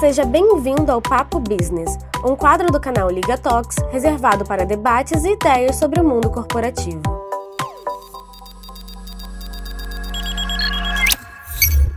Seja bem-vindo ao Papo Business, um quadro do canal Liga Talks reservado para debates e ideias sobre o mundo corporativo.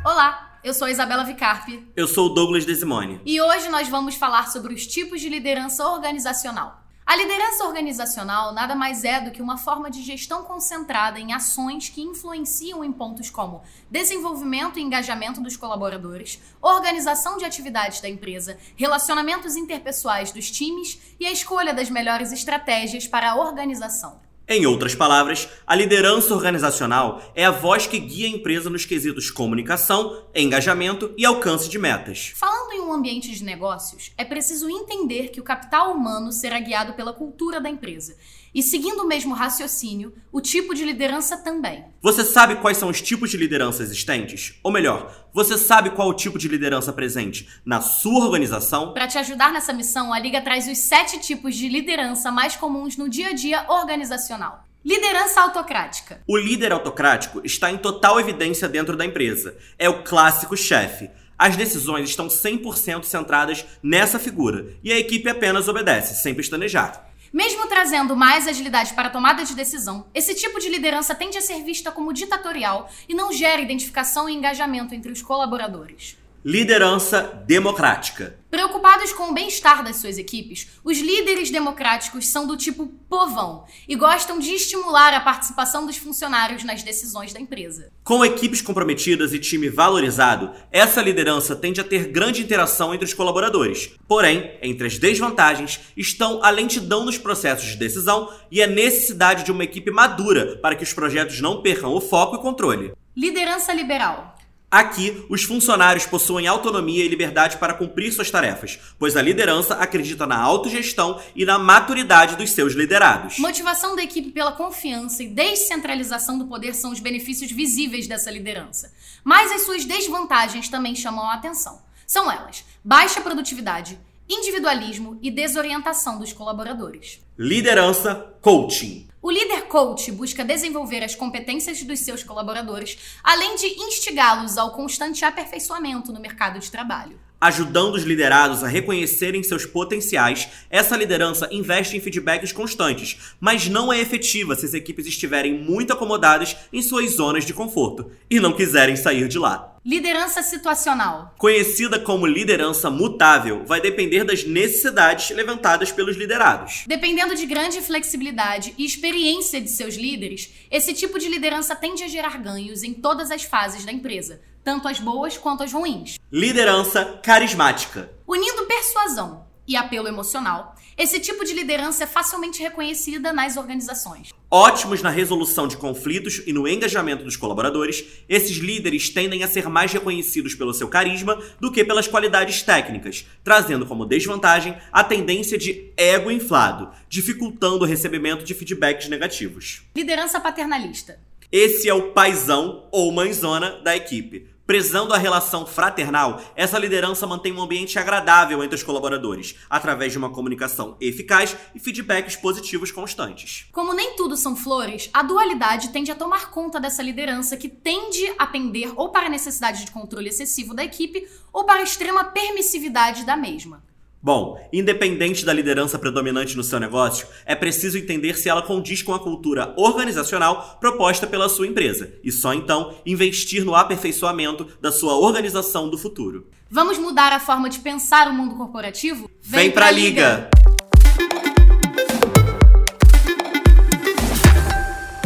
Olá, eu sou a Isabela Vicarpi. Eu sou o Douglas Desimone. E hoje nós vamos falar sobre os tipos de liderança organizacional. A liderança organizacional nada mais é do que uma forma de gestão concentrada em ações que influenciam em pontos como desenvolvimento e engajamento dos colaboradores, organização de atividades da empresa, relacionamentos interpessoais dos times e a escolha das melhores estratégias para a organização. Em outras palavras, a liderança organizacional é a voz que guia a empresa nos quesitos comunicação, engajamento e alcance de metas. Falando em um ambiente de negócios, é preciso entender que o capital humano será guiado pela cultura da empresa. E seguindo o mesmo raciocínio, o tipo de liderança também. Você sabe quais são os tipos de liderança existentes? Ou melhor, você sabe qual o tipo de liderança presente na sua organização? Para te ajudar nessa missão, a Liga traz os sete tipos de liderança mais comuns no dia a dia organizacional. Liderança autocrática. O líder autocrático está em total evidência dentro da empresa. É o clássico chefe. As decisões estão 100% centradas nessa figura e a equipe apenas obedece, sem pestanejar. Mesmo trazendo mais agilidade para a tomada de decisão, esse tipo de liderança tende a ser vista como ditatorial e não gera identificação e engajamento entre os colaboradores. Liderança democrática. Preocupados com o bem-estar das suas equipes, os líderes democráticos são do tipo povão e gostam de estimular a participação dos funcionários nas decisões da empresa. Com equipes comprometidas e time valorizado, essa liderança tende a ter grande interação entre os colaboradores. Porém, entre as desvantagens estão a lentidão nos processos de decisão e a necessidade de uma equipe madura para que os projetos não percam o foco e controle. Liderança liberal. Aqui, os funcionários possuem autonomia e liberdade para cumprir suas tarefas, pois a liderança acredita na autogestão e na maturidade dos seus liderados. Motivação da equipe pela confiança e descentralização do poder são os benefícios visíveis dessa liderança. Mas as suas desvantagens também chamam a atenção. São elas: baixa produtividade, individualismo e desorientação dos colaboradores. Liderança coaching. O líder coach busca desenvolver as competências dos seus colaboradores, além de instigá-los ao constante aperfeiçoamento no mercado de trabalho. Ajudando os liderados a reconhecerem seus potenciais, essa liderança investe em feedbacks constantes, mas não é efetiva se as equipes estiverem muito acomodadas em suas zonas de conforto e não quiserem sair de lá. Liderança situacional. Conhecida como liderança mutável, vai depender das necessidades levantadas pelos liderados. Dependendo de grande flexibilidade e experiência de seus líderes, esse tipo de liderança tende a gerar ganhos em todas as fases da empresa, tanto as boas quanto as ruins. Liderança carismática. Unindo persuasão e apelo emocional, esse tipo de liderança é facilmente reconhecida nas organizações. Ótimos na resolução de conflitos e no engajamento dos colaboradores, esses líderes tendem a ser mais reconhecidos pelo seu carisma do que pelas qualidades técnicas, trazendo como desvantagem a tendência de ego inflado, dificultando o recebimento de feedbacks negativos. Liderança paternalista. Esse é o paizão ou mãezona da equipe Prezando a relação fraternal, essa liderança mantém um ambiente agradável entre os colaboradores, através de uma comunicação eficaz e feedbacks positivos constantes. Como nem tudo são flores, a dualidade tende a tomar conta dessa liderança que tende a pender ou para a necessidade de controle excessivo da equipe ou para a extrema permissividade da mesma. Bom, independente da liderança predominante no seu negócio, é preciso entender se ela condiz com a cultura organizacional proposta pela sua empresa e só então investir no aperfeiçoamento da sua organização do futuro. Vamos mudar a forma de pensar o mundo corporativo? Vem, Vem pra, pra Liga!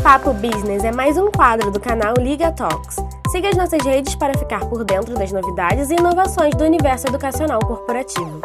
Papo Business é mais um quadro do canal Liga Talks. Siga as nossas redes para ficar por dentro das novidades e inovações do universo educacional corporativo.